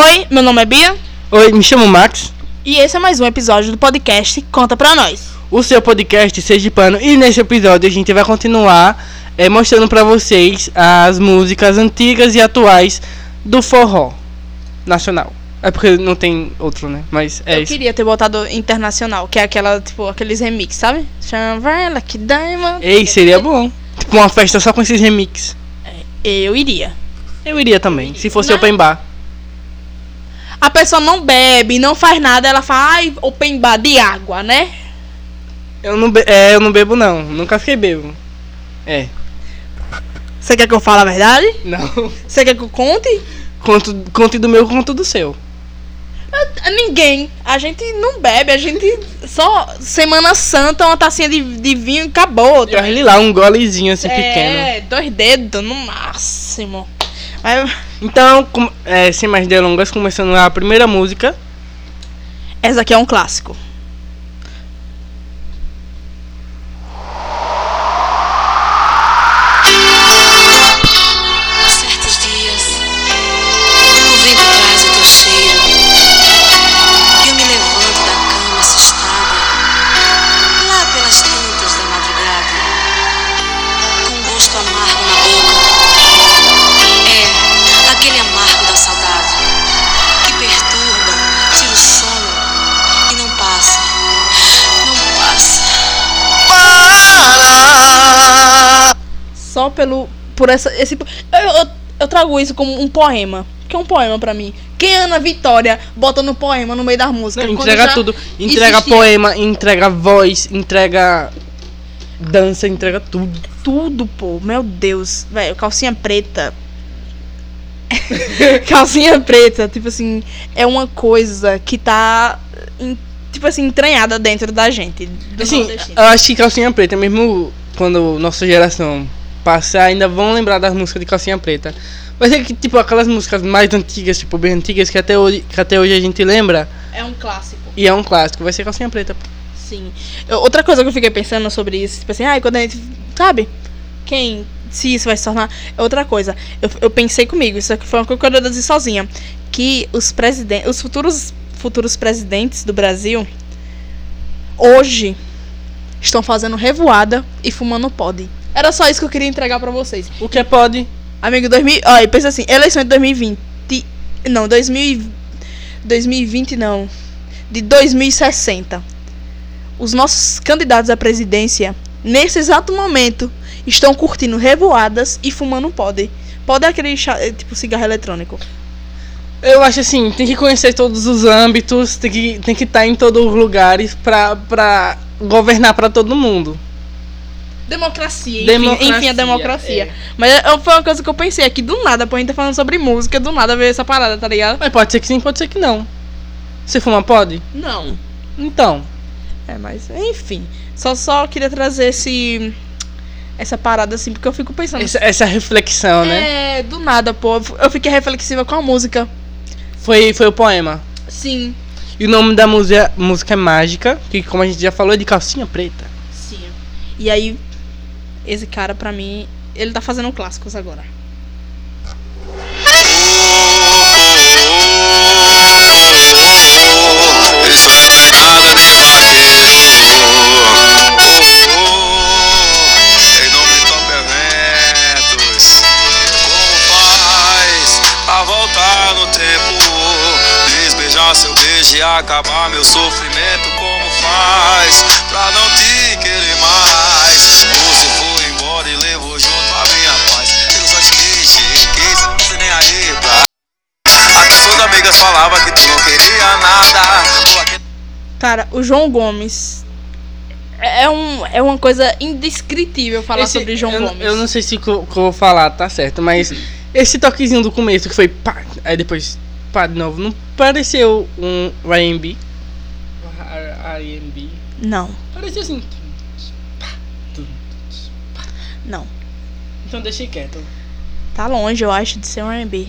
Oi, meu nome é Bia Oi, me chamo Max, e esse é mais um episódio do podcast Conta Pra Nós. o seu podcast Sergipano, e nesse episódio a gente vai continuar eh, mostrando pra vocês as músicas antigas e atuais do forró nacional. É porque não tem outro, né? Mas é Eu isso. queria ter botado internacional, que é aquela, tipo, aqueles remix, sabe? Chama ela que Diamond. Ei, seria bom. Tipo uma festa só com esses remix. Eu iria. Eu iria também, se fosse Não. open bar. A pessoa não bebe, não faz nada, ela fala, ai, open bar de água, né? Eu não, be é, eu não bebo não, nunca fiquei bebo. É, Você quer que eu fale a verdade? não. Você quer que eu conte? Conto, conto do meu, conto do seu. Ah, Ninguém. A gente não bebe, a gente só Semana Santa, uma tacinha de, de vinho e acabou. E olha lá, um golezinho assim pequeno. É, dois dedos no máximo. Então, com- é, sem mais delongas, começando a primeira música. essa aqui é um clássico. Só pelo. Por essa. Esse, eu, eu, eu trago isso como um poema. Que é um poema pra mim. Quem é Ana Vitória bota no poema no meio das músicas? Não, entrega tudo. Entrega existia poema, entrega voz, entrega dança, entrega tudo. Tudo, pô. Meu Deus. Velho, calcinha preta. calcinha preta, tipo assim, é uma coisa que tá. tipo assim, entranhada dentro da gente. Assim, eu acho que Calcinha Preta, mesmo quando nossa geração passar, ainda vão lembrar das músicas de Calcinha Preta. Vai ser que, tipo, aquelas músicas mais antigas, tipo, bem antigas, que até hoje, que até hoje a gente lembra, É um clássico. e é um clássico, vai ser Calcinha Preta. Sim. Eu- outra coisa que eu fiquei pensando sobre isso, tipo assim, ai, quando a gente. Sabe? Quem. Se isso vai se tornar. É outra coisa. Eu, eu pensei comigo, isso aqui foi uma coisa que eu deduzi sozinha. Que os presidentes. Os futuros, futuros presidentes do Brasil. Hoje. Estão fazendo revoada e fumando pod. Era só isso que eu queria entregar pra vocês. O que é pode? Amigo, 2000. Olha, pensa assim: eleição de 2020. Não, 2000, 2020 não. De 2060. Os nossos candidatos à presidência, nesse exato momento, estão curtindo revoadas e fumando pod. Pod é aquele é tipo cigarro eletrônico. Eu acho assim, tem que conhecer todos os âmbitos, tem que tem que estar em todos os lugares pra governar pra todo mundo. Democracia, enfim, Democracia, enfim, a democracia. é. Mas é- foi uma coisa que eu pensei aqui, do nada, pô, a gente tá falando sobre música, do nada veio essa parada, tá ligado? Mas pode ser que sim, pode ser que não. Você fuma pode? Não. Então. É, mas enfim. Só só queria trazer esse essa parada assim, porque eu fico pensando. Essa, essa reflexão, né? É, do nada, pô. Eu fiquei reflexiva com a música. Foi, foi o poema. Sim. E o nome da música, música é Mágica, que como a gente já falou é de calcinha preta. Sim. E aí, esse cara, pra mim, ele tá fazendo clássicos agora. Seu beijo e acabar meu sofrimento. Como faz pra não te querer mais? Até suas amigas falavam que tu não queria nada. Cara, o João Gomes. É, é um, é uma coisa indescritível falar Esse- sobre João eu, Gomes. Eu não sei se o que eu que eu vou falar tá certo, mas esse toquezinho do começo que foi pá, aí depois pá de novo, não pareceu um R&B? R&B? Não, Parecia assim. não. Então deixei quieto. Tá longe, eu acho, de ser um R&B.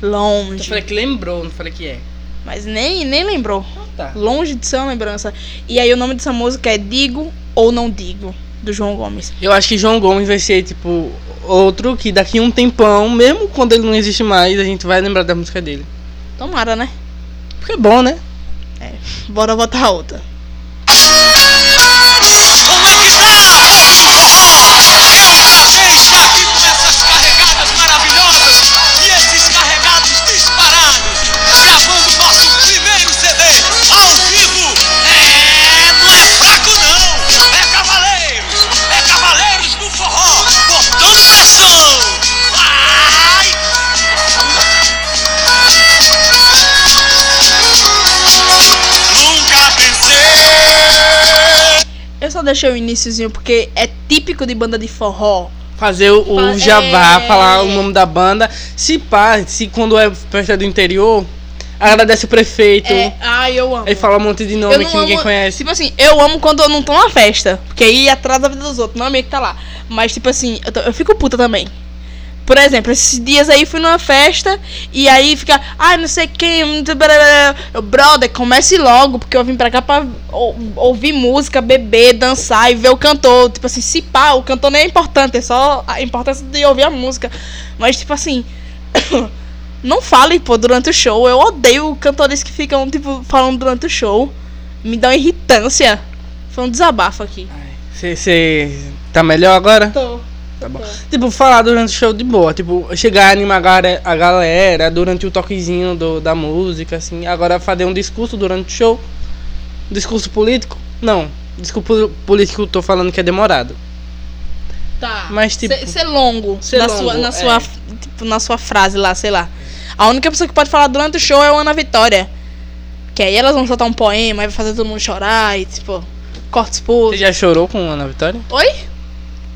Eu Longe. falei que lembrou, não falei que é. Mas nem, nem lembrou. Tá. Longe de ser uma lembrança. E aí o nome dessa música é Digo ou Não Digo, do João Gomes. Eu acho que João Gomes vai ser, tipo, outro que daqui um tempão, mesmo quando ele não existe mais, a gente vai lembrar da música dele. Tomara, né? Porque é bom, né? Bora botar outra. Deixei o iníciozinho porque é típico de banda de forró. Fazer o, o jabá, é. falar o nome da banda. Se pá, se quando é festa do interior, agradece o prefeito. É, ai, eu amo. Aí fala um monte de nome que ninguém amo- conhece. Tipo assim, eu amo quando eu não tô na festa. Porque aí atrasa a vida dos outros, não é meio que tá lá. Mas, tipo assim, eu, tô- eu fico puta também. Por exemplo, esses dias aí fui numa festa e aí fica, ai, não sei quem, eu, brother, comece logo, porque eu vim pra cá pra ou- ouvir música, beber, dançar e ver o cantor. Tipo assim, se pá, o cantor nem é importante, é só a importância de ouvir a música. Mas, tipo assim, não fale, pô, durante o show. Eu odeio cantores que ficam, tipo, falando durante o show. Me dá uma irritância. Foi um desabafo aqui. Você tá melhor agora? Tô. Tá bom. Tipo, falar durante o show de boa. Tipo, chegar a animar a galera- a durante o toquezinho do, da música, assim. Agora fazer um discurso durante o show. Discurso político? Não. Discurso político eu tô falando que é demorado. Tá. Mas, tipo- Ser, ser longo. Ser na, longo, sua, na, é. sua, tipo, na sua frase lá, sei lá. A única pessoa que pode falar durante o show é a Ana Vitória. Que aí elas vão soltar um poema, aí vai fazer todo mundo chorar e, tipo, corta os Você pulsos. já chorou com Ana Vitória? Oi?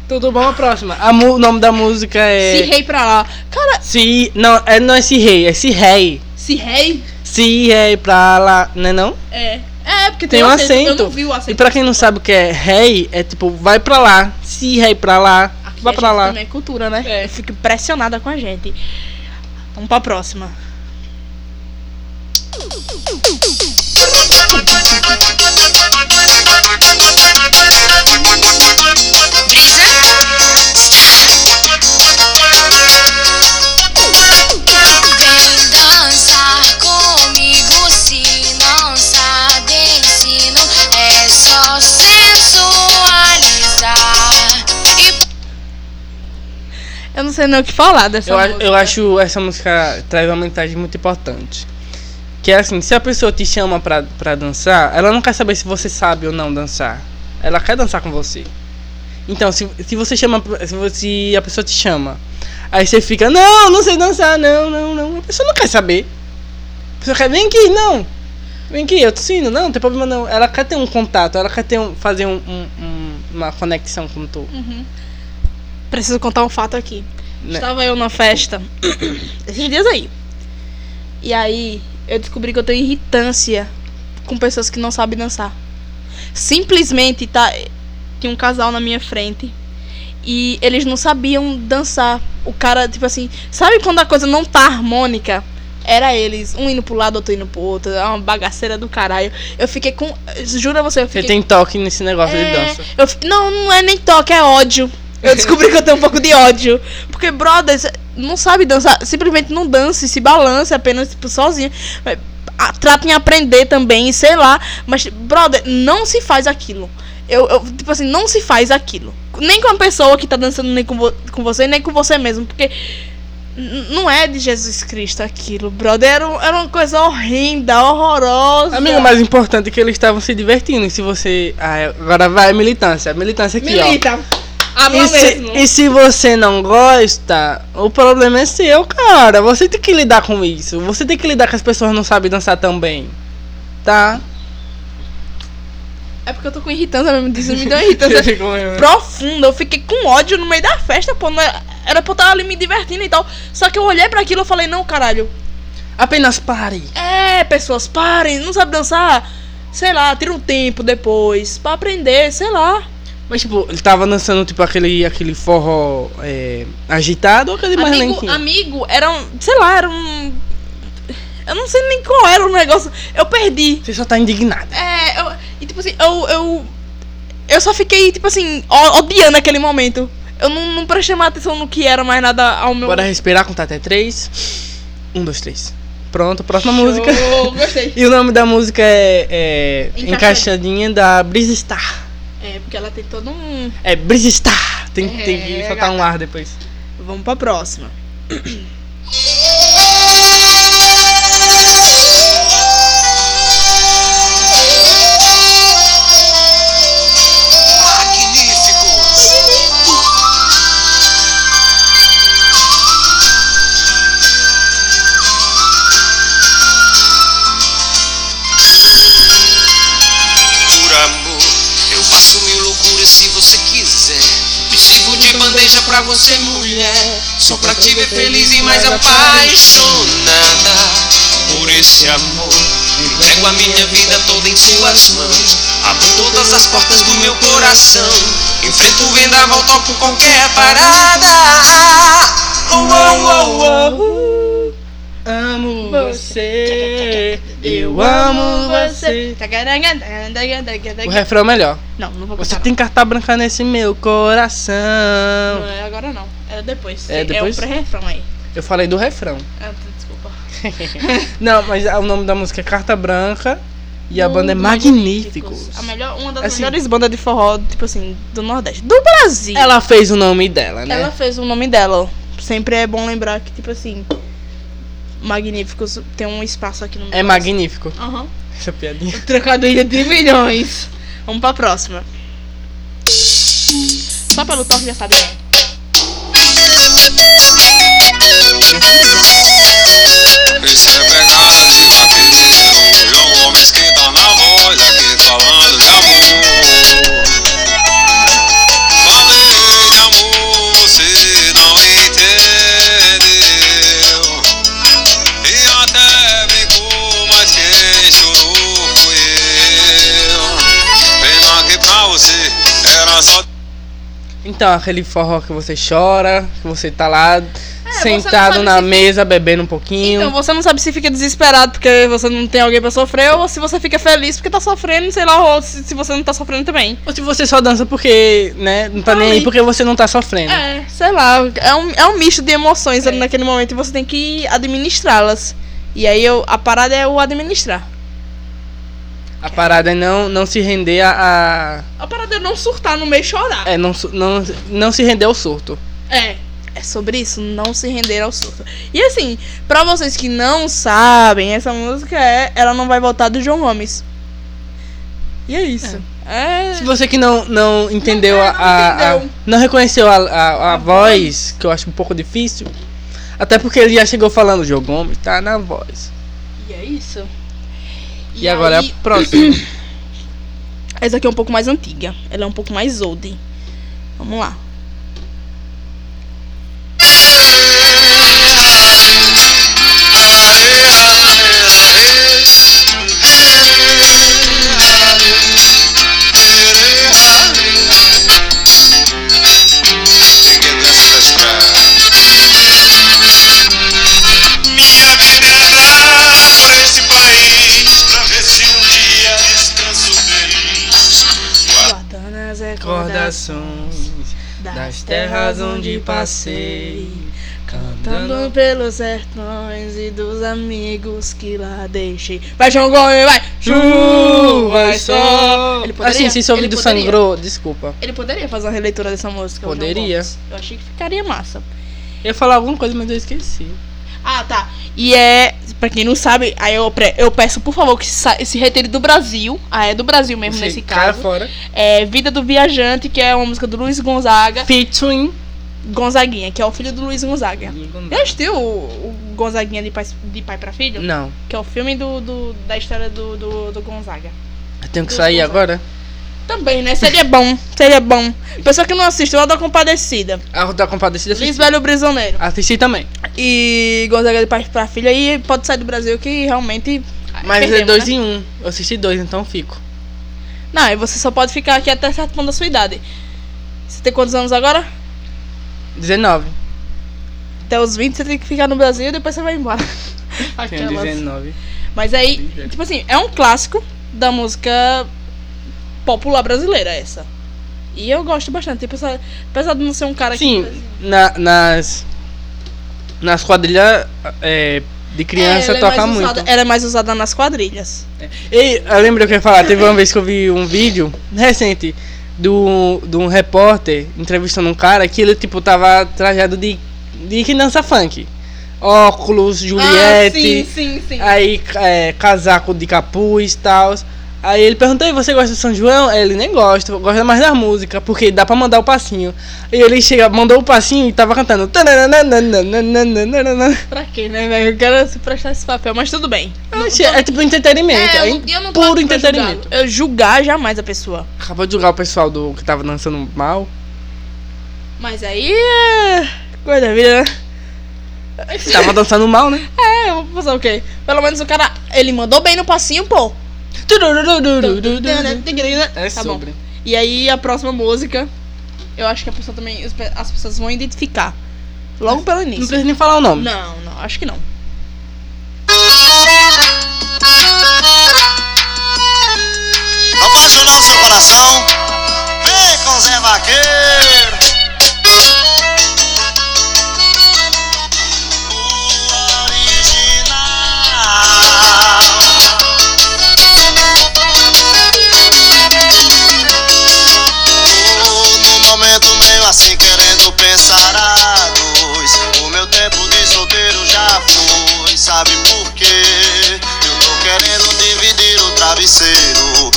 Tudo bom, a próxima. A o nome da música é. Se rei pra lá. Cara, Se. Não, é, não é Se Rei, é Se Rei. se rei? Se Rei pra lá, né não? É. É, porque Tem tem, um um acento. Eu acento. não vi o acento. E pra quem não sabe o que é rei, é tipo, vai pra lá. Se rei pra lá, Aqui vai pra lá. Também é cultura, né? Eu fico impressionada com a gente. Vamos pra próxima. Só sensualizar e Eu não sei nem o que falar dessa Eu, música. eu acho essa música traz uma mensagem muito importante. Que é assim, se a pessoa te chama pra, pra dançar, ela não quer saber se você sabe ou não dançar. Ela quer dançar com você. Então, se, se você chama. Se, você, se a pessoa te chama, aí você fica, não, não sei dançar, não, não, não. A pessoa não quer saber. A pessoa quer, vem aqui, não. Vem aqui, eu te ensino, não, não tem problema não. Ela quer ter um contato, ela quer ter um, fazer um, um- um- uma conexão com tu. Preciso contar um fato aqui. Né? Estava eu na festa esses dias aí. E aí eu descobri que eu tenho irritância com pessoas que não sabem dançar. Simplesmente tá tinha um casal na minha frente e eles não sabiam dançar. O cara, tipo assim, sabe quando a coisa não tá harmônica? Era eles, um indo pro lado, outro indo pro outro, é uma bagaceira do caralho. Eu fiquei com. Juro a você, eu Você fiquei tem toque nesse negócio de é, dança. eu não, não é nem toque, é ódio. Eu descobri que eu tenho um pouco de ódio. Porque, brother, não sabe dançar. Simplesmente não dance, se balance apenas, tipo, sozinho. Trata em aprender também, sei lá. Mas, brother, não se faz aquilo. Eu, eu, tipo assim, não se faz aquilo. Nem com a pessoa que tá dançando, nem com, vo- com você, nem com você mesmo. Porque não é de Jesus Cristo aquilo, brother. Era, era uma coisa horrenda, horrorosa. Amigo, mais importante é que eles estavam se divertindo. E se você. Ah, agora vai militância. Militância aqui, Milita. ó. E se, e se você não gosta, o problema é seu, cara. Você tem que lidar com isso. Você tem que lidar com as pessoas que não sabem dançar tão bem. Tá? É porque eu tô com irritância mesmo. Isso me deu uma irritância profunda. Eu fiquei com ódio no meio da festa, pô. Não era, era pra eu estar ali me divertindo e tal. Só que eu olhei pra aquilo e falei, não, caralho. Apenas pare. É, pessoas, parem. Não sabe dançar? Sei lá, tira um tempo depois. Pra aprender, sei lá. Mas, tipo, ele tava dançando, tipo, aquele, aquele forró é, agitado ou aquele mais lentinho? amigo, era um. Sei lá, era um. Eu não sei nem qual era o negócio. Eu perdi. Você só tá indignada. É, eu, e tipo assim, eu, eu. Eu só fiquei, tipo assim, odiando aquele momento. Eu não, não prestei mais atenção no que era mais nada ao meu. Bora respirar, contar até três. Um, dois, três. Pronto, próxima música. Show, Gostei. E o nome da música é, é Encaixadinha. Da Brisa Star. É, porque ela tem todo um. É Brisa Star. Tem, tem que É, soltar um ar depois. Vamos pra próxima. você, mulher. Só pra te ver feliz e mais apaixonada por esse amor. Entrego a minha vida toda em suas mãos. Abro todas as portas do meu coração. Enfrento o vendaval, topo qualquer parada. Oh, oh, oh, oh. Amo você. Eu amo você. O refrão é melhor. Não, não vou Você cantar. tem carta branca nesse meu coração. Não é agora não. Era depois. É depois? É o pré-refrão aí. Eu falei do refrão. Ah, desculpa. Não, mas o nome da música é Carta Branca e a banda é Magníficos. A melhor, uma das Assim- melhores bandas de forró, tipo assim, do Nordeste. Do Brasil. Ela fez o nome dela, né? Ela fez o nome dela. Sempre é bom lembrar que, tipo assim, Magníficos tem um espaço aqui no meu É magnífico. Aham. Essa piadinha. Trocadilho de milhões. Vamos pra próxima. Só pelo toque já sabe. Então, aquele forró que você chora, que você tá lá não sentado na se- mesa bebendo um pouquinho. Então, você não sabe se fica desesperado porque você não tem alguém pra sofrer ou se você fica feliz porque tá sofrendo, sei lá, ou se, se você não tá sofrendo também. Ou se você só dança porque, né, não tá nem aí Ai. porque você não tá sofrendo. É, sei lá, é um, é um misto de emoções ali naquele momento e você tem que administrá-las. E aí eu, a parada é o administrar. A parada é não, não se render a, a- A parada é não surtar no meio e chorar. É, não, não, não se render ao surto. É. É sobre isso, não se render ao surto. E assim, pra vocês que não sabem, essa música é Ela Não Vai Voltar do João Gomes. E é isso. É. Se você que não, não entendeu Não, é, a, não a- a- entendeu. não reconheceu a, a, a voz, que eu acho um pouco difícil. Até porque ele já chegou falando, João Gomes tá na voz. E é isso. E, agora é aí- a próxima. Essa aqui é um pouco mais antiga. Ela é um pouco mais old. Vamos lá. Onde passei, Cantando pelos sertões e dos amigos que lá deixei. Vai, João Gomes, vai! Chuva e sol. Ele poderia- Assim, se seu ouvido poderia- sangrou, desculpa. Ele poderia fazer uma releitura dessa música. Poderia. Eu achei que ficaria massa. Eu ia falar alguma coisa, mas eu esqueci. Ah, tá. E é, pra quem não sabe, aí eu, eu peço, por favor, que se retire do Brasil. Ah, é do Brasil mesmo Você nesse caso. fora. É Vida do Viajante, que é uma música do Luiz Gonzaga. Featuring. Gonzaguinha, que é o filho do Luiz Gonzaga. Já assistiu o, o Gonzaguinha de pai, de pai pra filho? Não. Que é o filme do, do- da história do, do, do Gonzaga. Eu tenho que Do sair Gonzaga. agora? Também, né? Seria bom, seria bom. Pessoa que não assistiu, a da Compadecida. A da Compadecida assisti. Lisbelo Brisoneiro. Assisti também. E Gonzaga de pai pra filha. E pode sair do Brasil que realmente. Mas é perdemos, dois né? em um. Eu assisti dois, então fico. Não, e você só pode ficar aqui até certo ponto da sua idade. Você tem quantos anos agora? 19. Até os 20 você tem que ficar no Brasil e depois você vai embora. Tenho Aquelas. 19. Mas aí, tipo assim, é um clássico da música popular brasileira essa. E eu gosto bastante, apesar, apesar de não ser um cara Sim, que. na- nas. Nas quadrilhas é, De criança ela é toca mais muito. usada- ela é mais usada nas quadrilhas. E eu lembro que eu ia falar, teve uma vez que eu vi um vídeo recente do, de um repórter entrevistando um cara que ele tipo tava trajado de, de que dança funk. Óculos, Juliette, Ah, sim, sim, sim. aí é, casaco de capuz e tal. Aí ele perguntou, "E você gosta de São João? Ele nem gosta, gosta mais da música, porque dá pra mandar o passinho. E ele chega, mandou o passinho e tava cantando. Pra quê, né, velho? Eu quero se prestar esse papel, mas tudo bem. Oxe, É tipo entretenimento, é, eu não- eu não puro entretenimento. Eu julgar jamais a pessoa. Acabou de julgar o pessoal do que tava dançando mal. Mas aí é. Coisa da vida, né? Tava dançando mal, né? É, eu vou o quê? Pelo menos o cara. Ele mandou bem no passinho, pô. É Tá bom. sobre. E aí a próxima música. Eu acho que a pessoa também. as pe- As pessoas vão identificar. Logo pelo Não início. precisa nem falar o nome. Não, não, acho que não. Apaixonou seu coração? Vem com Zé Vaqueiro. Meio assim querendo pensar a dois. O meu tempo de solteiro já foi, sabe por quê? Eu tô querendo dividir o travesseiro.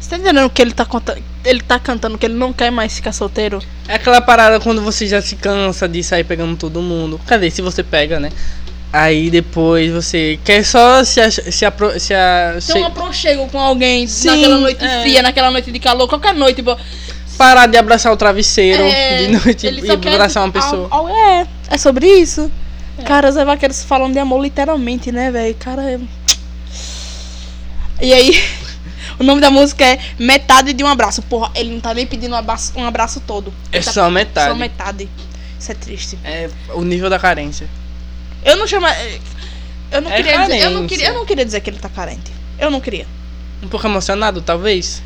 Você tá entendendo que ele tá, conta... ele tá cantando que ele não quer mais ficar solteiro? É aquela parada quando você já se cansa de sair pegando todo mundo. Cadê? Se você pega, né? Aí depois você quer só se se, apro se, a- Tem um se aproxego com alguém Sim, naquela noite é. fria, naquela noite de calor, qualquer noite, pô. Parar de abraçar o travesseiro É, de noite e abraçar uma tipo, pessoa. al- al- é, é sobre isso. Cara, os vaqueiros falam de amor literalmente, né, velho? Cara. é- E aí, o nome da música é Metade de um Abraço. Porra, ele não tá nem pedindo um abraço, um abraço todo. É tá só metade. Só metade. Isso é triste. É o nível da carência. Eu não chamo. Eu não, É queria dizer, eu, não queria, eu não queria dizer que ele tá carente. Eu não queria. Um pouco emocionado, talvez.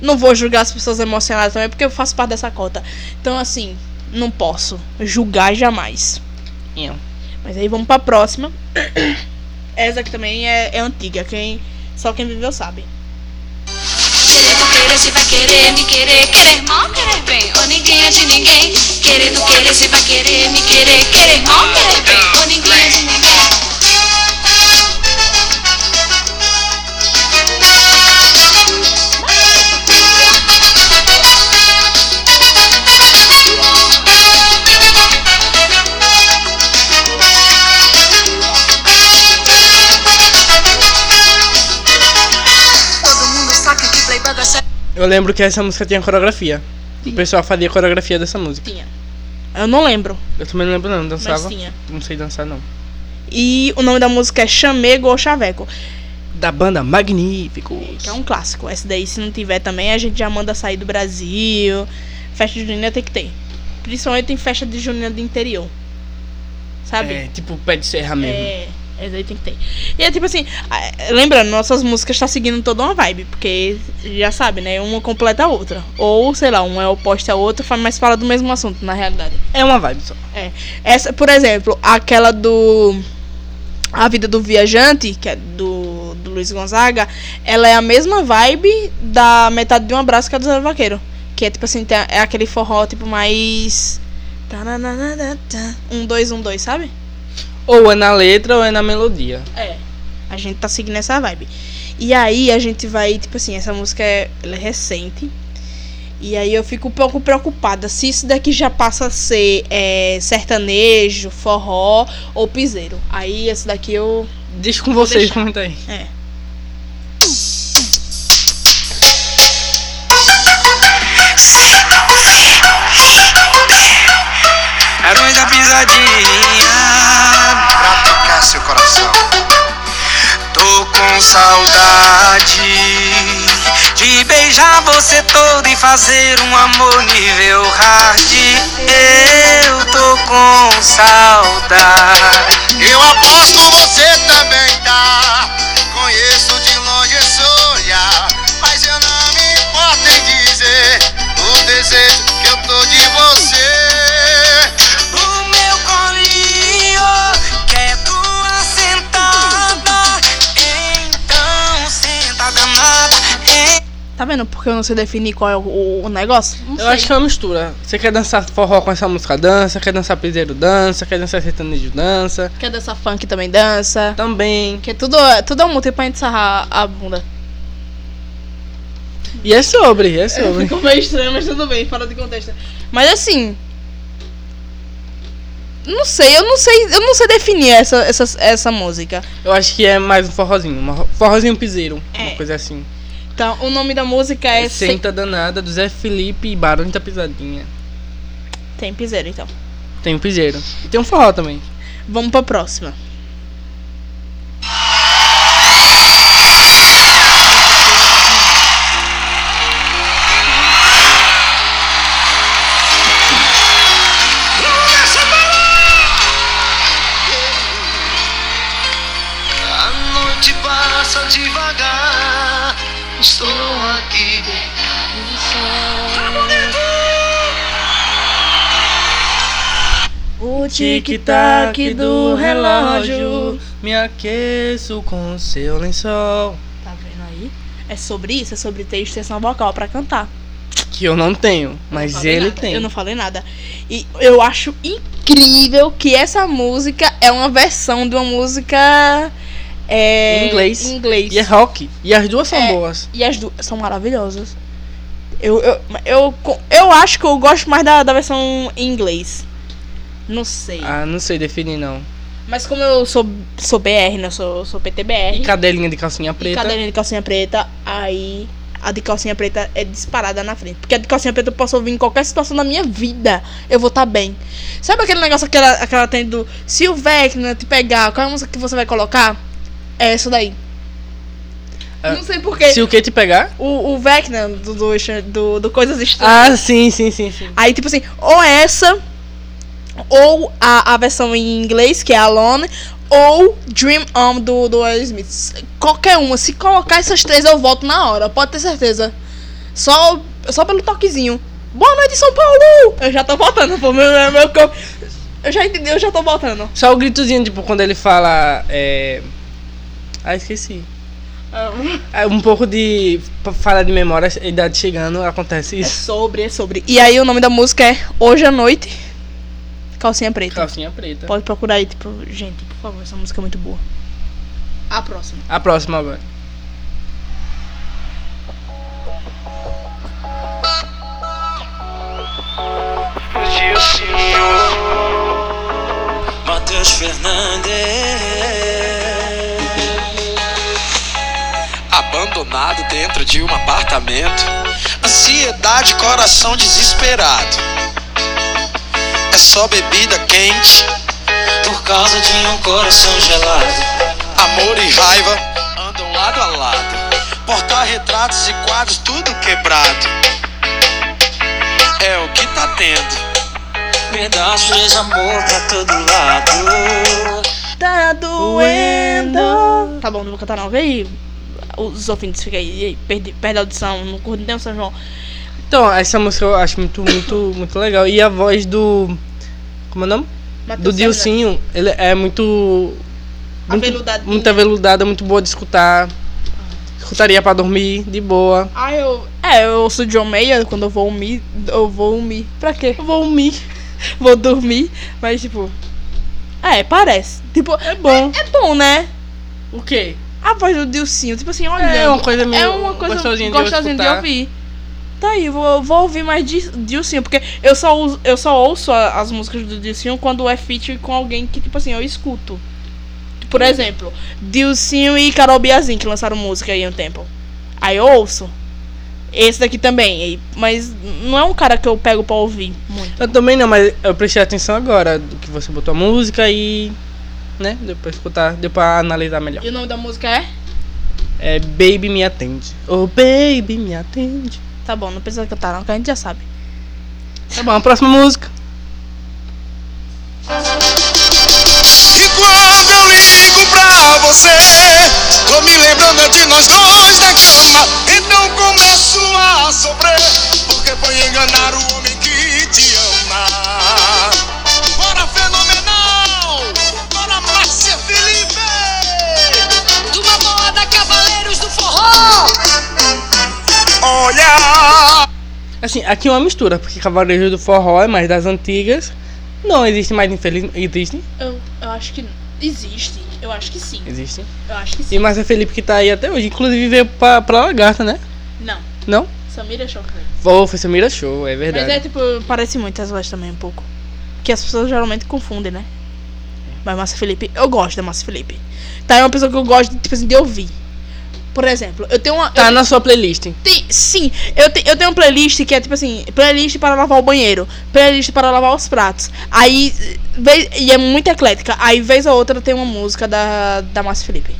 Não vou julgar as pessoas emocionadas também, porque eu faço parte dessa cota. Então, assim, não posso julgar jamais. Eu. Mas aí vamos pra próxima. Essa aqui também é, é antiga. Quem, só quem viveu sabe. Querendo querer, se vai querer me querer, querer mal, querer bem, ou ninguém é de ninguém. Querendo querer, se vai querer me querer, querer mal, querer bem, ou ninguém é de ninguém. Eu lembro que essa música tinha coreografia. O pessoal fazia coreografia dessa música. Tinha. Eu não lembro, Eu também não lembro não, mas dançava. tinha. Não sei dançar não. E o nome da música é Chamego ou Chaveco. Da banda Magníficos. Que é um clássico. Essa daí, se não tiver também, a gente já manda sair do Brasil. Festa junina tem que ter. Principalmente em festa de junina do interior. Sabe? É, tipo pé de serra mesmo. É, essa aí tem que ter. E é tipo assim, lembrando, nossas músicas tá seguindo toda uma vibe, porque já sabe, né? Uma completa a outra. Ou, sei lá, um é oposto a outro, mas fala do mesmo assunto, na realidade. É uma vibe só. É. Essa, por exemplo, aquela do. A Vida do Viajante, que é do, do Luiz Gonzaga, ela é a mesma vibe da Metade de um Abraço que é do Zé Vaqueiro. Que é tipo assim, é aquele forró tipo mais. Um, dois, um, dois, sabe? Ou é na letra ou é na melodia. É. A gente tá seguindo essa vibe. E aí a gente vai, tipo assim, essa música é, ela é recente. E aí eu fico um pouco preocupada se isso daqui já passa a ser é, sertanejo, forró ou piseiro. Aí esse daqui eu. Deixa com vocês, comenta aí. É. coração. Tô com saudade de beijar você todo e fazer um amor nível hard. Eu tô com saudade. Eu aposto você também tá. Tá vendo porque eu não sei definir qual é o, o negócio? Não Eu sei. acho que é uma mistura. Você quer dançar forró com essa música, dança. Quer dançar piseiro, dança. Quer dançar sertanejo, dança. Quer dançar funk também dança. Também. Que tudo, tudo é um motivo pra gente sarrar a bunda. E é sobre, é sobre. Ficou meio estranho, mas tudo bem, fora de contexto. Mas assim. Não sei, eu não sei, eu não sei definir essa, essa, essa música. Eu acho que é mais um forrozinho. Um forrozinho piseiro. É. Uma coisa assim. Então, o nome da música é. É Senta Danada, do Zé Felipe e Barão da Pisadinha. Tem piseiro, então. Tem um piseiro. E tem um forró também. Vamos pra próxima. Estou aqui. O Tic-tac do relógio. Me aqueço com seu lençol. Tá vendo aí? É sobre isso, é sobre ter extensão vocal pra cantar. Que eu não tenho, mas Não ele nada, tem. Eu não falei nada. E eu acho incrível que essa música é uma versão de uma música. É, Em inglês. inglês. E é rock. E as duas são É. boas. E as duas são maravilhosas. Eu, eu, eu, eu acho que eu gosto mais da, da versão em inglês. Não sei. Ah, não sei definir não. Mas como eu sou, sou BR, né? Eu sou, sou PTBR. E cadelinha de calcinha E preta. cadelinha de calcinha preta, aí a de calcinha preta é disparada na frente. Porque a de calcinha preta eu posso ouvir em qualquer situação da minha vida. Eu vou estar bem. Sabe aquele negócio que ela, que ela tem do. Se o Vecna te pegar, qual é a música que você vai colocar? É essa daí. Ah, Não sei porquê. Se o que te pegar? O, o Vecna do, do, do, do Coisas Estranhas. Ah, sim, sim, sim, sim. Aí, tipo assim, ou essa, ou a, a versão em inglês, que é Alone, ou Dream On do, do Will Smith. Qualquer uma. Se colocar essas três, eu volto na hora, pode ter certeza. Só, só pelo toquezinho. Boa noite, São Paulo! Eu já tô voltando, pô, meu, meu, meu. Eu já entendi, eu já tô voltando. Só o gritozinho, tipo, quando ele fala. É... Ah, esqueci. É um pouco de falha de memória, a idade chegando, acontece É isso. sobre, é sobre. E aí o nome da música é Hoje à Noite, Calcinha Preta. Calcinha preta. Pode procurar aí, tipo, gente, por favor, essa música é muito boa. A próxima. A próxima agora. Matheus Fernandes. Abandonado dentro de um apartamento. Ansiedade, coração desesperado. É só bebida quente. Por causa de um coração gelado. Amor e raiva andam lado a lado. Porta-retratos e quadros, tudo quebrado. É o que tá tendo. Pedaços de amor pra todo lado. Tá doendo. Tá bom, não vou cantar não. Aí. Os ouvintes ficam aí. Perde, perde a audição. Não curte nem o São João. Então, essa música eu acho muito, muito, muito legal. E a voz do. Como é o nome? Matheus Do. Dilcinho, ele é muito. muito muito aveludada, muito boa de escutar. Escutaria pra dormir, de boa. Ah, eu. É, eu ouço John Mayer quando eu vou umir. Eu vou umir. Pra quê? Eu vou umir. vou dormir. Mas, tipo. É, parece. Tipo, é bom. É, bom, né? O quê? A voz do Dilcinho, tipo assim, olha. É uma coisa meio É uma coisa gostosinha gostosinha, de de, ouvir. Tá aí, vou, vou ouvir mais Dil- Dilcinho, porque eu só, uso- eu só ouço a- as músicas do Dilcinho quando é feat com alguém que, tipo assim, eu escuto. Por exemplo, Dilcinho e Carol Biazin, que lançaram música aí há um tempo. Aí eu ouço. Esse daqui também, mas não é um cara que eu pego pra ouvir muito. Eu também não, mas eu prestei atenção agora que você botou a música e. né? Deu pra escutar, deu pra analisar melhor. E o nome da música é? É Baby Me Atende. Oh, baby, me atende. Tá bom, não precisa cantar não, que a gente já sabe. Tá bom, a próxima música. E quando eu ligo pra você, tô me lembrando de nós dois na cama. Então começo a sofrer, porque foi enganar o homem Assim, aqui é uma mistura, porque Cavaleiro do Forró é mais das antigas. Não existe mais, infeliz. Existe? Eu, eu acho que existe. Eu acho que sim. Existe. Eu acho que sim. E Márcia Felipe que tá aí até hoje. Inclusive veio pra, pra Lagarta, né? Não. Não? Samira Chocolate. Pô, foi Samira Show, é verdade. Mas é tipo, parece muito as vozes também um pouco. Que as pessoas geralmente confundem, né? Mas Márcia Felipe, eu gosto da Márcia Felipe. Tá, é uma pessoa que eu gosto, tipo assim, de ouvir. Por exemplo, eu tenho uma. Tá eu na sua playlist. Tem- sim, eu, te- eu tenho uma playlist que é tipo assim, playlist para lavar o banheiro, playlist para lavar os pratos. Aí, vez- e é muito eclética. Aí, vez ou outra, tem uma música da, da Márcia Felipe.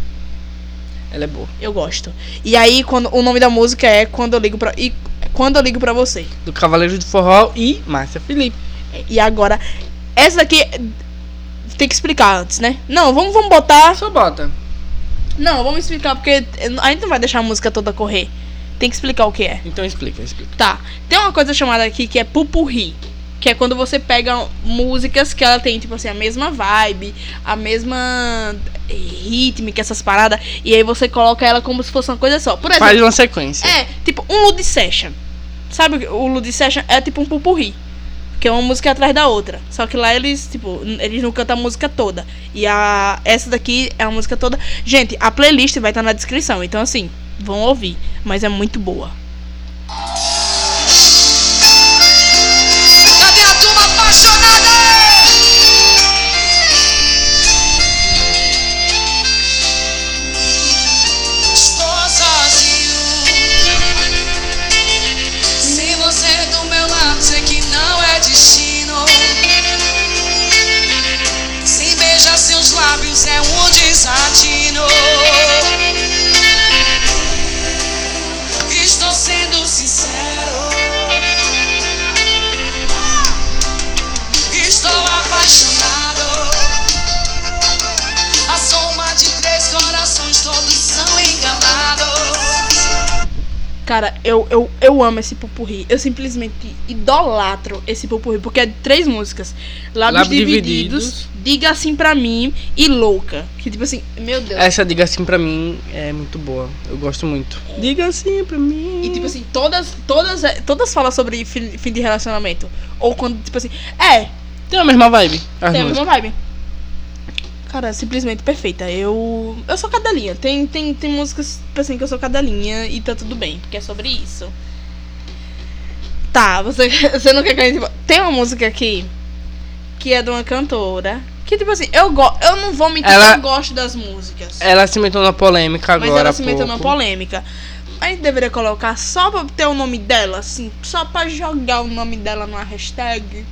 Ela é boa. Eu gosto. E aí, quando, o nome da música é Quando Eu Ligo Pra, e, quando eu ligo pra Você. Do Cavaleiro do Forró e Márcia Felipe. E agora, essa daqui tem que explicar antes, né? Não, vamos, vamos botar. Só bota. Não, vamos explicar, porque a gente não vai deixar a música toda correr. Tem que explicar o que é. Então explica, explica. Tá. Tem uma coisa chamada aqui que é pupurri. Que é quando você pega músicas que ela tem, tipo assim, a mesma vibe, a mesma rítmica, essas paradas, e aí você coloca ela como se fosse uma coisa só. Por exemplo, Faz uma sequência. é, tipo, um Lud Session. Sabe o que- o Lud Session? É tipo um pupurri. Que é uma música atrás da outra. Só que lá eles, tipo, eles não cantam a música toda. E a essa daqui é a música toda. Gente, a playlist vai estar na descrição. Então, assim, vão ouvir. Mas é muito boa. Todos são enganados. Cara, eu, eu, eu amo esse pupurri. Eu simplesmente idolatro esse pupurri. Porque é de três músicas: Lábios, Lábios divididos, Divididos. Diga Assim Pra Mim e Louca. Que tipo assim, meu Deus. Essa diga assim pra mim é muito boa. Eu gosto muito. Diga assim pra mim. E tipo assim, todas, todas, todas falam sobre fim, fim de relacionamento. Ou quando, tipo assim, é, Tem a mesma vibe. Tem a mesma vibe. Cara, simplesmente perfeita. Eu. Eu sou cadelinha. Tem, tem, tem músicas, tipo assim, que eu sou cadelinha e tá tudo bem, porque é sobre isso. Tá, você, você não quer que a gente. Tem uma música aqui que é de uma cantora. Que, tipo assim, eu, go eu não vou mentir Ela- que eu gosto das músicas. Ela se meteu na polêmica agora. Mas ela se meteu pouco. polêmica. A gente deveria colocar só pra ter o nome dela, assim, só pra jogar o nome dela numa hashtag.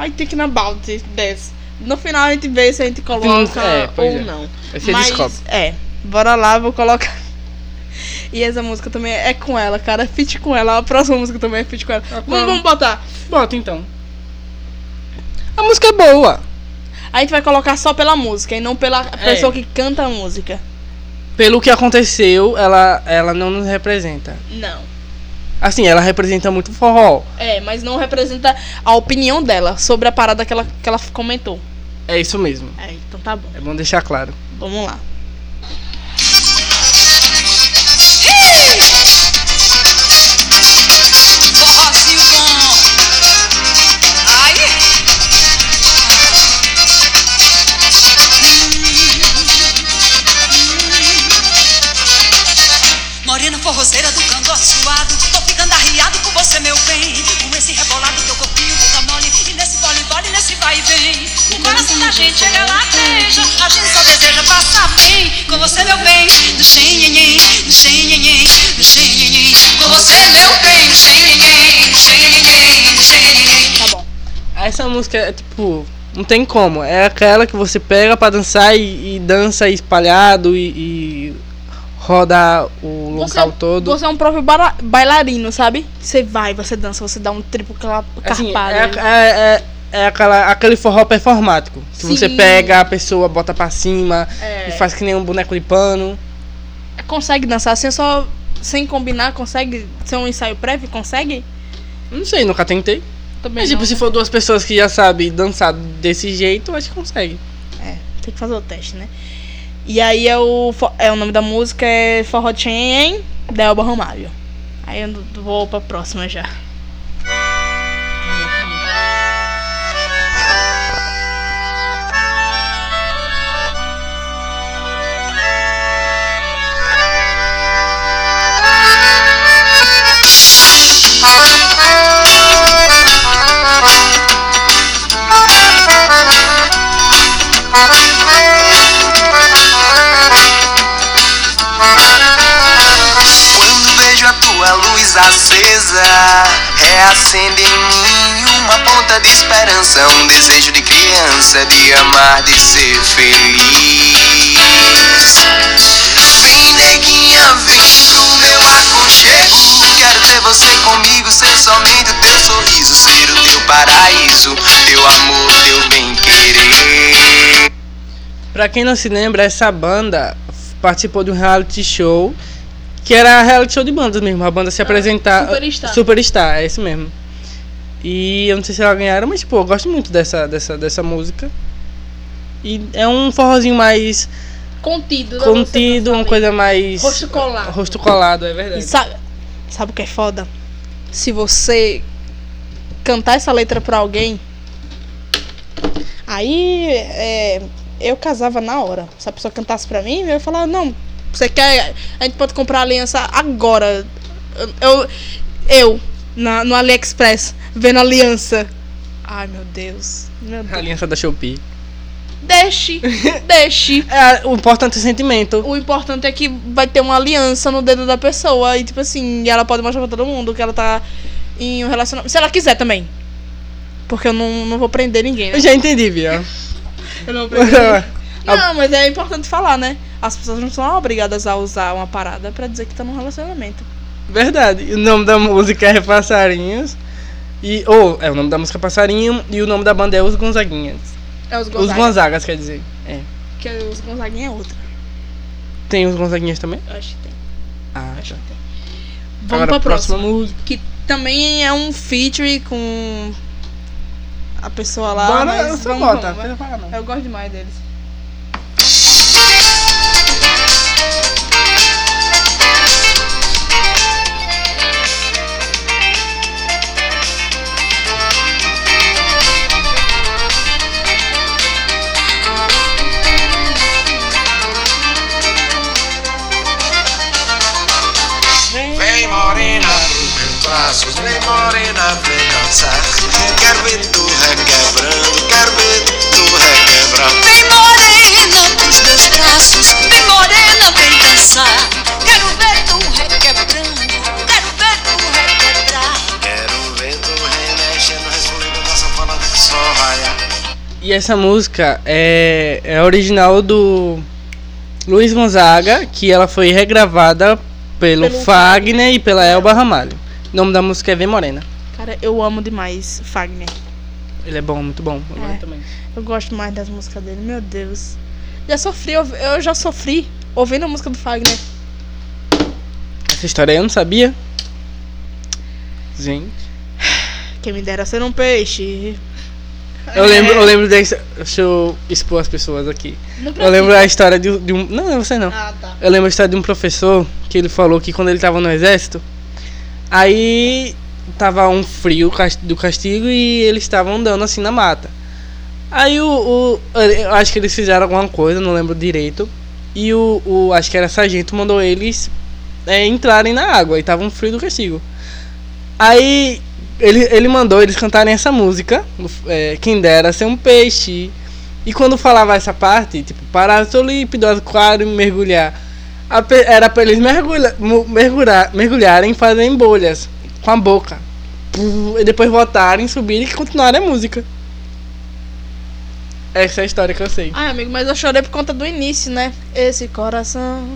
I thinking about it, this. No final a gente vê se a gente coloca é, ou é. não. Você Mas, descobre. é, bora lá, vou colocar. E essa música também é com ela, cara. É feat com ela. A próxima música também é feat com ela. Ah, Vamos, vamos botar. Bota então. A música é boa. A gente vai colocar só pela música e não pela É. pessoa que canta a música. Pelo que aconteceu, ela, ela não nos representa. Não. Assim, ela representa muito forró. É, mas não representa a opinião dela sobre a parada que ela, que ela comentou. É isso mesmo. É, então tá bom. É bom deixar claro. Vamos lá. Com você, meu bem No xenhenhen, no xenhenhen, no xenhenhen Com você, meu bem No xenhenhen, no xenhenhen, no xenhenhen Tá bom. Essa música é tipo. Não tem como. É aquela que você pega pra dançar e, e dança espalhado e, e roda o local todo. Você é um próprio bailarino, sabe? Você vai, você dança, você dá um triplo cla- Assim, carpado. é, é, é, é aquela, aquele forró performático. Que você Sim. pega a pessoa, bota pra cima É. e faz que nem um boneco de pano. Consegue dançar assim, só sem combinar, consegue ser um ensaio prévio? Consegue? Não sei, nunca tentei. Também Mas tipo, não. se for duas pessoas que já sabem dançar desse jeito, acho que consegue. É, tem que fazer o teste, né? E aí é o, é, o nome da música é Forró Chain, da Elba Ramalho. Aí eu vou pra próxima já. Acesa, reacende em mim uma ponta de esperança, um desejo de criança de amar, de ser feliz. Vem, neguinha, vem pro meu aconchego. Quero ter você comigo, ser somente o teu sorriso, ser o teu paraíso, teu amor, teu bem querer. Pra quem não se lembra, essa banda participou de um reality show que era reality show de bandas mesmo. A banda se apresentar. Superstar. Superstar, é isso mesmo. E eu não sei se ela ganharam, mas pô, eu gosto muito dessa, dessa, dessa música. E é um forrozinho mais Contido. né? contido, Você uma coisa mais. Rosto colado. Rosto colado, é E verdade. sabe, sabe o que é foda? Se você cantar essa letra pra alguém, aí é, eu casava na hora. Se a pessoa cantasse pra mim, eu ia falar, não, você quer. A gente pode comprar aliança agora. Eu, eu na, no AliExpress, vendo aliança. Ai meu Deus. Meu A Deus. aliança da Shopee. Deixe, deixe. É, o importante é o sentimento. O importante é que vai ter uma aliança no dedo da pessoa. E, tipo assim, ela pode mostrar pra todo mundo que ela tá em um relacionamento. Se ela quiser também. Porque eu não, não vou prender ninguém, né? Eu já entendi, Bia. Eu não vou prender. Não, mas é importante falar, né? As pessoas não são obrigadas a usar uma parada pra dizer que tá num relacionamento. Verdade. O nome da música é Passarinhos. E, ou, é o nome da música é Passarinho e o nome da banda é Os Gonzaguinhas. É os Os Gonzaga. Gonzagas, quer dizer. É. Que os Gonzaguinha é outra. Tem os Gonzaguinhas também? Eu acho que tem. Ah, Acho tá. que tem. Vamos Agora, pra próxima. música. Que também é um feature com a pessoa lá. Bora, mas você vamos, bota. vamos. Eu gosto demais deles. E essa música é, é original do Luiz Gonzaga, que ela foi regravada pelo, Pelo Fagner e pela Elba Ramalho. O nome da música é Vem Morena. Cara, eu amo demais Fagner. Ele é bom, muito bom. Eu É. também. Eu gosto mais das músicas dele, meu Deus. Já sofri, eu, eu já sofri ouvindo a música do Fagner. Essa história aí eu não sabia. Gente. Quem me dera ser um peixe. Eu lembro, eu lembro desse. Deixa eu expor as pessoas aqui. Eu lembro a história de, de um. Não, não é você não. Ah, tá. Eu lembro a história de um professor que ele falou que quando ele tava no exército, aí tava um frio do castigo e eles estavam andando assim na mata. Aí o, o- Eu acho que eles fizeram alguma coisa, não lembro direito. E o. o acho que era sargento, mandou eles é, entrarem na água e tava um frio do castigo. Aí ele, ele mandou eles cantarem essa música, é, Quem dera ser um peixe. E quando falava essa parte, tipo, parar lípido, aquário e mergulhar, era pra eles mergulha, mergulhar, mergulharem e fazerem bolhas com a boca. E depois voltarem, subirem e continuarem a música. Essa é a história que eu sei. Ai, amigo, mas eu chorei por conta do início, né? Esse coração.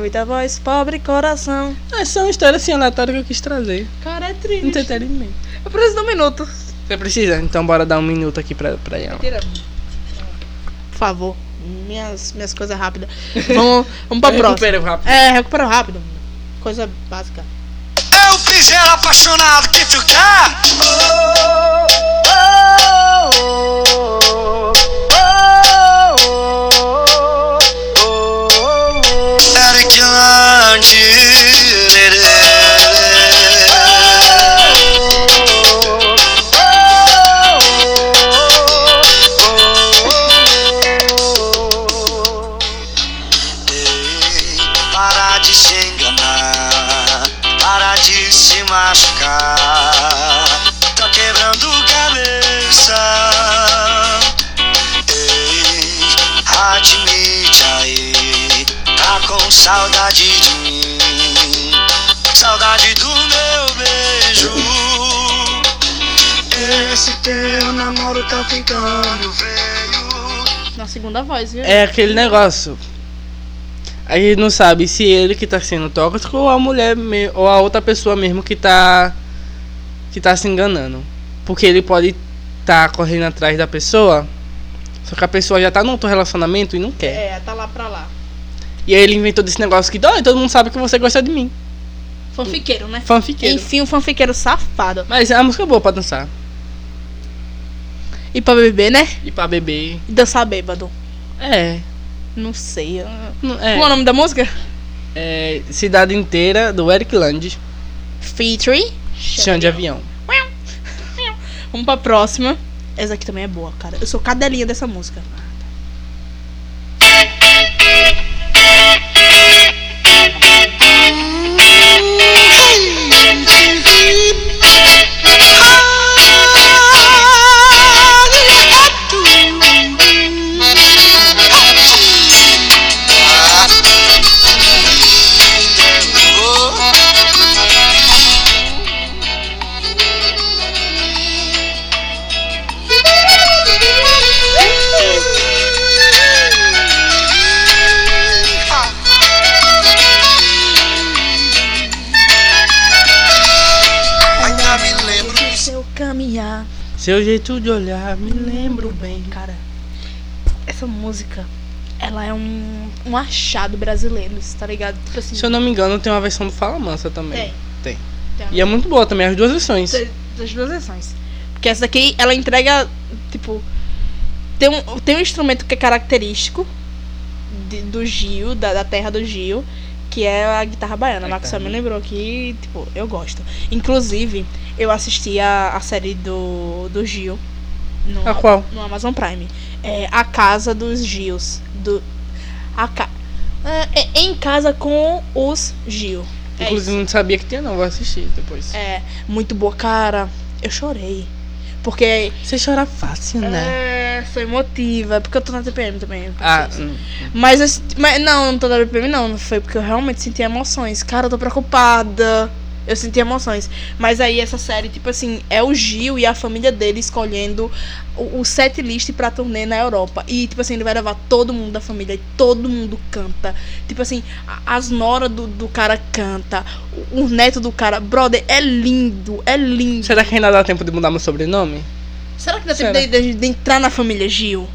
Muita voz, pobre coração. Essa é uma história assim aleatória que eu quis trazer. Cara, é triste. Entretenimento. Eu preciso de um minuto. Você precisa? Então bora dar um minuto aqui pra, pra ela. Tira. Por favor. Minhas, minhas coisas rápidas. Vamos, vamos pra próxima. Recupera rápido. É, recupera rápido. Coisa básica. Eu fiz ela apaixonado que tu quer. Eric Lange, namoro tá ficando feio. Na segunda voz, viu? É aquele negócio. A gente não sabe se ele que tá sendo tóxico ou a mulher me- ou a outra pessoa mesmo que tá que tá se enganando. Porque ele pode tá correndo atrás da pessoa, só que a pessoa já tá num outro relacionamento e não quer. É, tá lá pra lá. E aí ele inventou desse negócio que "Dói, todo mundo sabe que você gosta de mim. Fanfiqueiro, né? Fanfiqueiro. Enfim, um fanfiqueiro safado. Mas a música é boa pra dançar. E pra beber, né? E pra beber. E dançar bêbado. É. Não sei. eu- não- Qual é o É, nome da música? é Cidade Inteira do Eric Land, Featuring. Chão de Avião. Vamos pra próxima. Essa aqui também é boa, cara. Eu sou cadelinha dessa música. Seu jeito de olhar, me lembro bem. Cara, essa música, ela é um, um achado brasileiro, tá ligado? Tipo assim. Se eu não me engano, tem uma versão do Fala Mansa também. Tem. Tem. Tem E é muito boa também, as duas versões. Das- das duas versões. Porque essa daqui, ela entrega, tipo. Tem um, tem um instrumento que é característico de- do Gil, da, da terra do Gil, que é a guitarra baiana. A A Maxwell me lembrou que, tipo, eu gosto. Inclusive, eu assisti a, a série do, do Gil. No, A qual? No Amazon Prime. É A Casa dos Gils. Do, a ca, é, é em casa com os Gil. É Inclusive, não sabia que tinha, não. Vou assistir depois. é, muito boa, cara. Eu chorei. Porque. Você chora fácil, né? É, sou emotiva. Porque eu tô na TPM também. Ah, hum. Mas, eu mas não, não tô na TPM não. Não foi porque eu realmente senti emoções. Cara, eu tô preocupada. Eu senti emoções. Mas aí essa série, tipo assim, é o Gil e a família dele escolhendo o, o set list pra turnê na Europa. E, tipo assim, ele vai levar todo mundo da família e todo mundo canta. Tipo assim, as noras do, do cara canta. O, o neto do cara. Brother, é lindo. É lindo. Será que ainda dá tempo de mudar meu sobrenome? Será que dá tempo Será? de, de- de entrar na família Gil?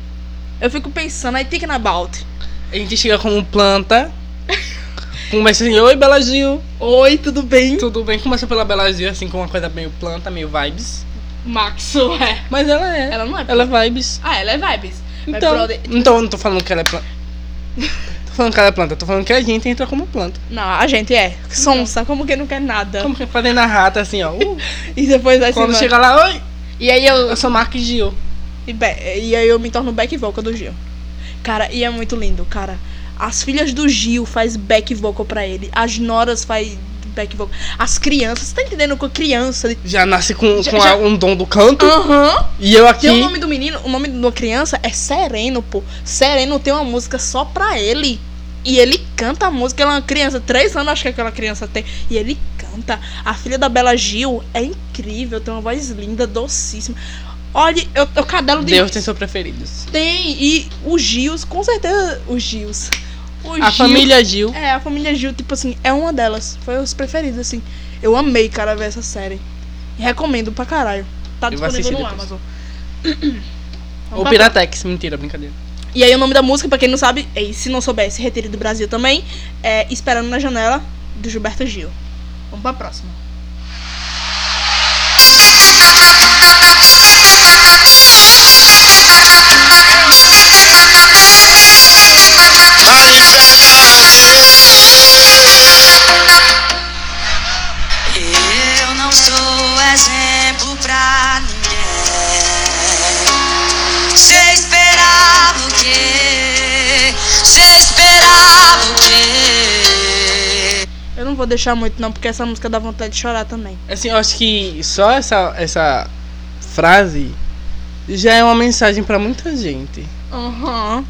Eu fico pensando, aí thinking about. A gente chega como planta. Começa assim, oi Bela Gil. Oi, tudo bem? Tudo bem? Começa pela Bela Gil, assim, com uma coisa meio planta, meio vibes. Maxo, é. Mas ela é. Ela não é Ela é vibes. Ah, ela é vibes. Então, brother, então não tô falando que ela é planta. tô falando que ela é planta, tô falando que a gente entra como planta. Não, a gente é. Sonsa, como que não quer nada. Como que fazendo a rata assim, ó. Uh, E depois vai quando se chega lá, oi, E aí eu. eu sou Mark Gil. E, e aí eu me torno back vocal do Gil. Cara, e é muito lindo, cara. As filhas do Gil faz back vocal pra ele. As noras faz back vocal. As crianças, você tá entendendo com a criança? Já nasce com, Já- com já- um dom do canto. Aham. E eu aqui. Tem o nome do menino, o nome da criança é Sereno, pô. Sereno tem uma música só pra ele. E ele canta a música, ela é uma criança, três anos acho que aquela criança tem. E ele canta. A filha da Bela Gil é incrível, tem uma voz linda, docíssima. Olha, eu, eu cadelo de. Deus tem seus preferidos. Tem, e os Gils, com certeza, os Gils. O A Gil- família Gil. É, a família Gil, tipo assim, é uma delas. Foi os preferidos, assim. Eu amei, cara, ver essa série. E recomendo pra caralho. Tá Eu disponível no assistir Amazon. Ou Piratex, mentira, brincadeira. e aí o nome da música, pra quem não sabe, e se não soubesse, Retire do Brasil também, é Esperando na Janela, do Gilberto Gil. Vamos pra próxima. Eu não sou exemplo pra ninguém. Cê esperava o quê? Cê esperava o quê? Não vou deixar muito não, porque essa música dá vontade de chorar também. Assim, eu acho que só essa, essa frase já é uma mensagem pra muita gente. Aham.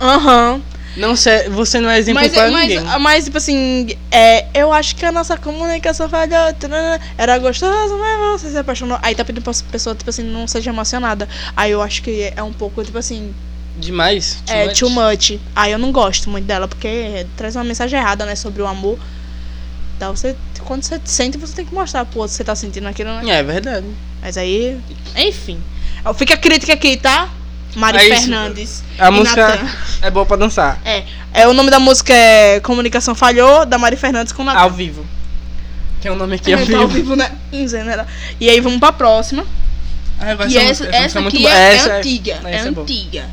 Aham. Não se, você não é exemplo Mas, pra mas, ninguém. mas, tipo assim, é, eu acho que a nossa comunicação falhou. Era gostoso, mas você se apaixonou. Aí tá pedindo pra pessoa, tipo assim, não seja emocionada. Aí eu acho que é um pouco, tipo assim, Demais. é much. too much. Aí eu não gosto muito dela, porque traz uma mensagem errada, né, sobre o amor. Então você, quando você sente, você tem que mostrar pro outro que você tá sentindo aquilo, né? É verdade. Mas aí, enfim. Fica a crítica aqui, tá? Mari É. Fernandes. A música é boa pra dançar. É, é, o nome da música é Comunicação Falhou, da Mari Fernandes com Natan. Ao vivo. Tem um nome aqui É, ao tá vivo. ao vivo, né? Em general. E aí vamos pra próxima. Ah, E essa, essa, é muito aqui boa. é, Essa é antiga. É, essa é antiga.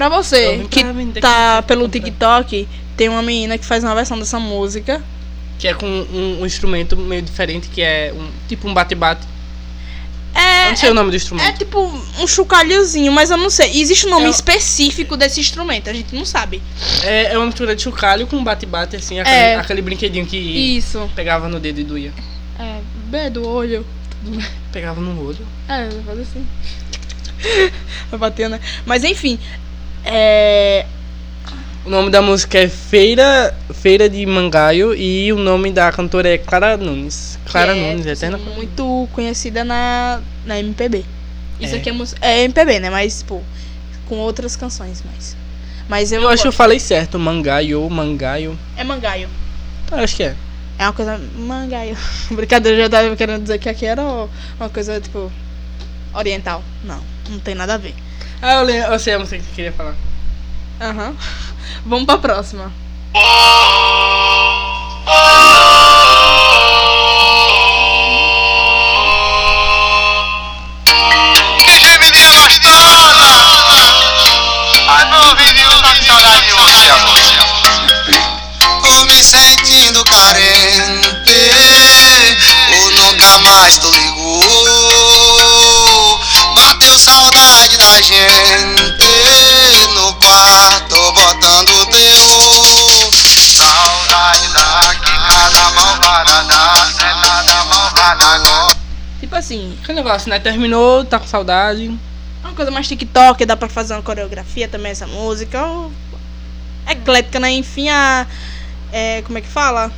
Pra você que tá pelo. TikTok, tem uma menina que faz uma versão dessa música. Que é com um, um instrumento meio diferente, que é um tipo um bate-bate. É, não sei o nome do é instrumento. tipo um chocalhozinho, mas eu não sei. Existe um nome É específico desse instrumento, a gente não sabe. É, é uma mistura de chocalho com bate-bate, assim, aquele, É. aquele brinquedinho que Isso. pegava no dedo e doía. É, B do olho. Pegava no olho. É, fazer assim. Vai bater, né? Mas enfim. É. O nome da música é Feira, Feira de Mangaio e o nome da cantora é Clara Nunes. Clara que Nunes, é, eterna. muito conhecida na, na MPB. Isso É. aqui é, é MPB, né? Mas, tipo, com outras canções mais. Mas eu, Eu acho que eu falei certo, Mangaio, Mangaio. É mangaio. Eu acho que é. É uma coisa. Mangaio. Brincadeira, eu já tava querendo dizer que aqui era uma coisa, tipo. Oriental. Não, não tem nada a ver. Ah, eu, lembro, eu sei a música que eu queria falar. Aham. Vamos pra próxima. Que gemidinha gostosa! Ai, meu vizinho tá com saudade de você, amor. Tô me sentindo carente, ou nunca mais tu ligou. Gente no quarto, botando terror. Saudade da quicada malvada, da sentada malvada agora. Tipo assim, Que negócio, né? Terminou, tá com saudade. é uma coisa mais TikTok, dá pra fazer uma coreografia também essa música. Ou... Eclética, né? Enfim, a. É, como é que fala?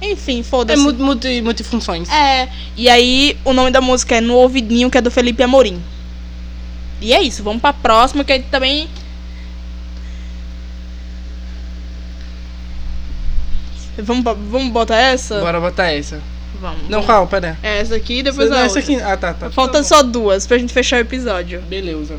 Enfim, É foda-se. multi, multi, multifunções. É, e aí o nome da música é No Ouvidinho, que é do Felipe Amorim. E é isso, vamos pra próxima, que aí também. Vamos, vamos botar essa? Bora botar essa. Vamos. Não, qual? Pera. Essa aqui, depois Não, a essa outra. aqui. Ah, tá, tá. Falta Tá só duas pra gente fechar o episódio. Beleza.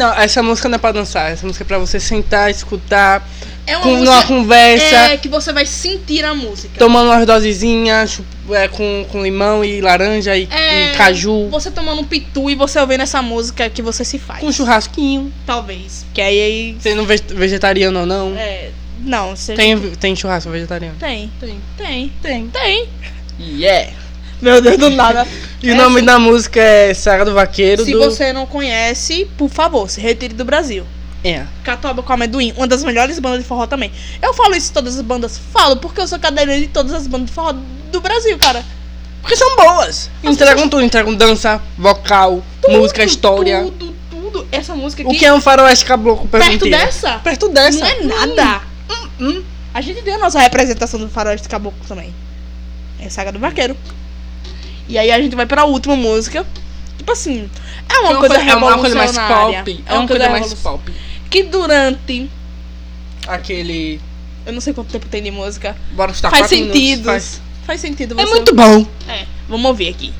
Não, essa música não é pra dançar. Essa música é pra você sentar, escutar, É uma com, música numa conversa, é, que você vai sentir a música. tomando umas dosezinhas é, com, com limão e laranja e, É, e caju. Você tomando um pitu e você ouvindo essa música que você se faz. Com um churrasquinho. Talvez. Que aí. Sendo ve- vegetariano ou não. é, não, você. Tem, tem churrasco vegetariano? Tem. Tem. Tem. Tem. Tem. Yeah. Meu Deus, do nada. E o nome da música é Saga do Vaqueiro Se do... você não conhece, por favor, se retire do Brasil. É. Catuaba com Amendoim, uma das melhores bandas de forró também. Eu falo isso em todas as bandas, falo, porque eu sou cadeirante de todas as bandas de forró do Brasil, cara. Porque são boas. Entregam tudo, entregam dança, vocal, música, história. Tudo, tudo. Essa música aqui, O que é um faroeste caboclo perto dessa, Perto dessa. não é nada. hum. A gente tem a nossa representação do faroeste caboclo também. É Saga do Vaqueiro. E aí a gente vai pra última música. Tipo assim, é uma, É coisa, é uma coisa mais pop. É uma coisa mais revolucionária. pop. Que durante, Aquele. eu não sei quanto tempo tem de música, Bora chutar faz sentido. minutos, Faz... faz- sentido É você- muito bom. É, vamos ouvir aqui.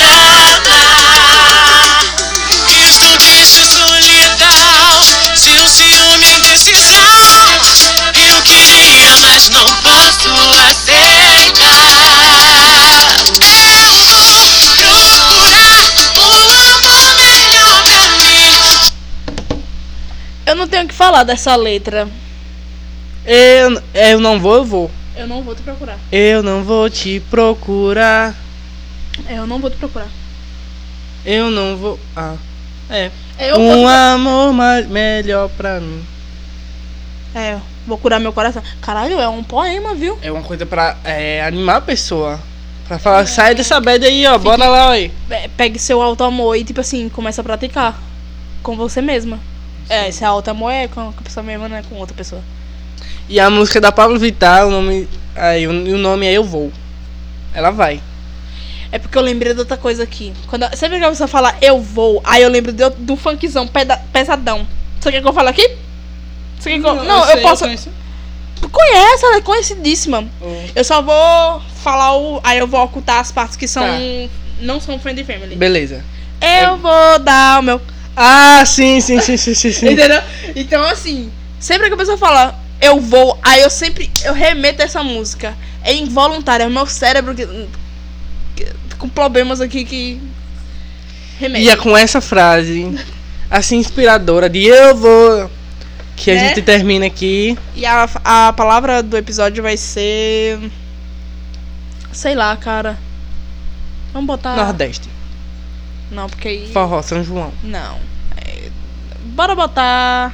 Amar. Estou triste, solidão. Seu ciúme e indecisão. Eu queria, mas não posso aceitar. Eu vou procurar um amor melhor pra mim. Eu não tenho o que falar dessa letra. Eu, eu não vou, eu vou. Eu não vou te procurar. Eu não vou te procurar. É, eu não vou te procurar. Eu não vou. Ah. É. É, eu um vou, amor mais, melhor pra mim. é, vou curar meu coração. Caralho, é um poema, viu? É uma coisa pra é, animar a pessoa. Pra falar, sai dessa bad aí, ó. Bora lá, oi. É, Pegue seu alto amor e, tipo assim, começa a praticar. Com você mesma. É, esse alto amor é com a pessoa mesma, não é com outra pessoa. E a música é da Pablo Vittar, o nome. Aí, e o nome é Eu Vou. Ela vai. É porque eu lembrei de outra coisa aqui. Quando, sempre que a pessoa fala eu vou, aí eu lembro de, do funkzão peda- pesadão. Você quer que eu fale aqui? Você quer que eu... Não, eu, posso. Conhece, ela é conhecidíssima. Eu só vou falar o. Aí eu vou ocultar as partes que são. Tá. Não são friend family. Beleza. Eu vou dar o meu. Ah, sim, sim, sim, sim, sim. sim. Entendeu? Então, assim, sempre que a pessoa fala eu vou, aí eu sempre. Eu remeto a essa música. É involuntário, é o meu cérebro que- com problemas aqui que. Remete. E é com essa frase, assim, inspiradora de Eu Vou, que a Né? gente termina aqui. E a, a palavra do episódio vai ser. Sei lá, cara. Vamos botar. Nordeste. Não, porque aí. Forró, São João. Não. É, Bora botar.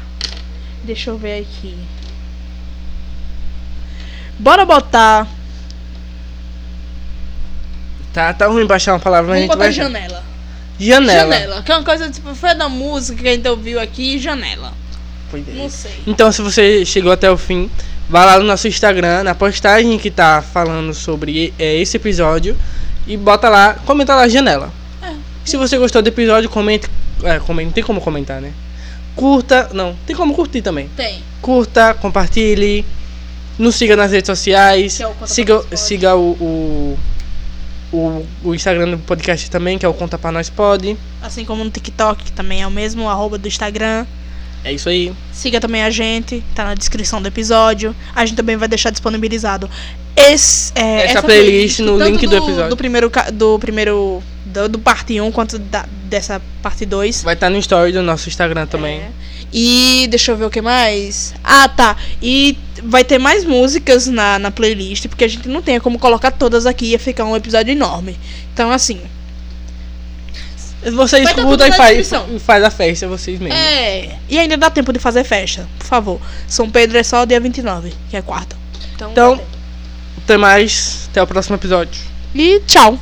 Deixa eu ver aqui. Bora botar. Tá, tá ruim baixar uma palavra, mas a Vamos gente botar vai. janela. Janela. Janela. Que é uma coisa tipo, foi da música que a gente ouviu aqui, janela. É. Não sei. Então, se você chegou até o fim, vá lá no nosso Instagram, na postagem que tá falando sobre é, esse episódio e bota lá, comenta lá janela. É. Se você gostou do episódio, comente, é, comente, tem como comentar, né? Curta, não, tem como curtir também. Tem. Curta, compartilhe, nos siga nas redes sociais, é siga, siga o, o, o, o Instagram do podcast também, que é o Conta Pra Nós Pod. Assim como no TikTok, que também é o mesmo, arroba do Instagram. É isso aí. Siga também a gente, tá na descrição do episódio. A gente também vai deixar disponibilizado esse, é, Essa playlist no tanto link do episódio. Do primeiro, do primeiro. Do, do parte 1 quanto da, dessa parte 2. Vai estar no story do nosso Instagram também. É. E deixa eu ver o que mais. Ah, tá. E vai ter mais músicas na, na playlist, porque a gente não tem como colocar todas aqui, ia ficar um episódio enorme. Então, assim. Você Vai tá escuta tudo e faz, e faz a festa vocês mesmos. É. E ainda dá tempo de fazer festa, por favor. São Pedro é só dia 29, que é quarta. Então, Então-. Até mais. Até o próximo episódio. E tchau.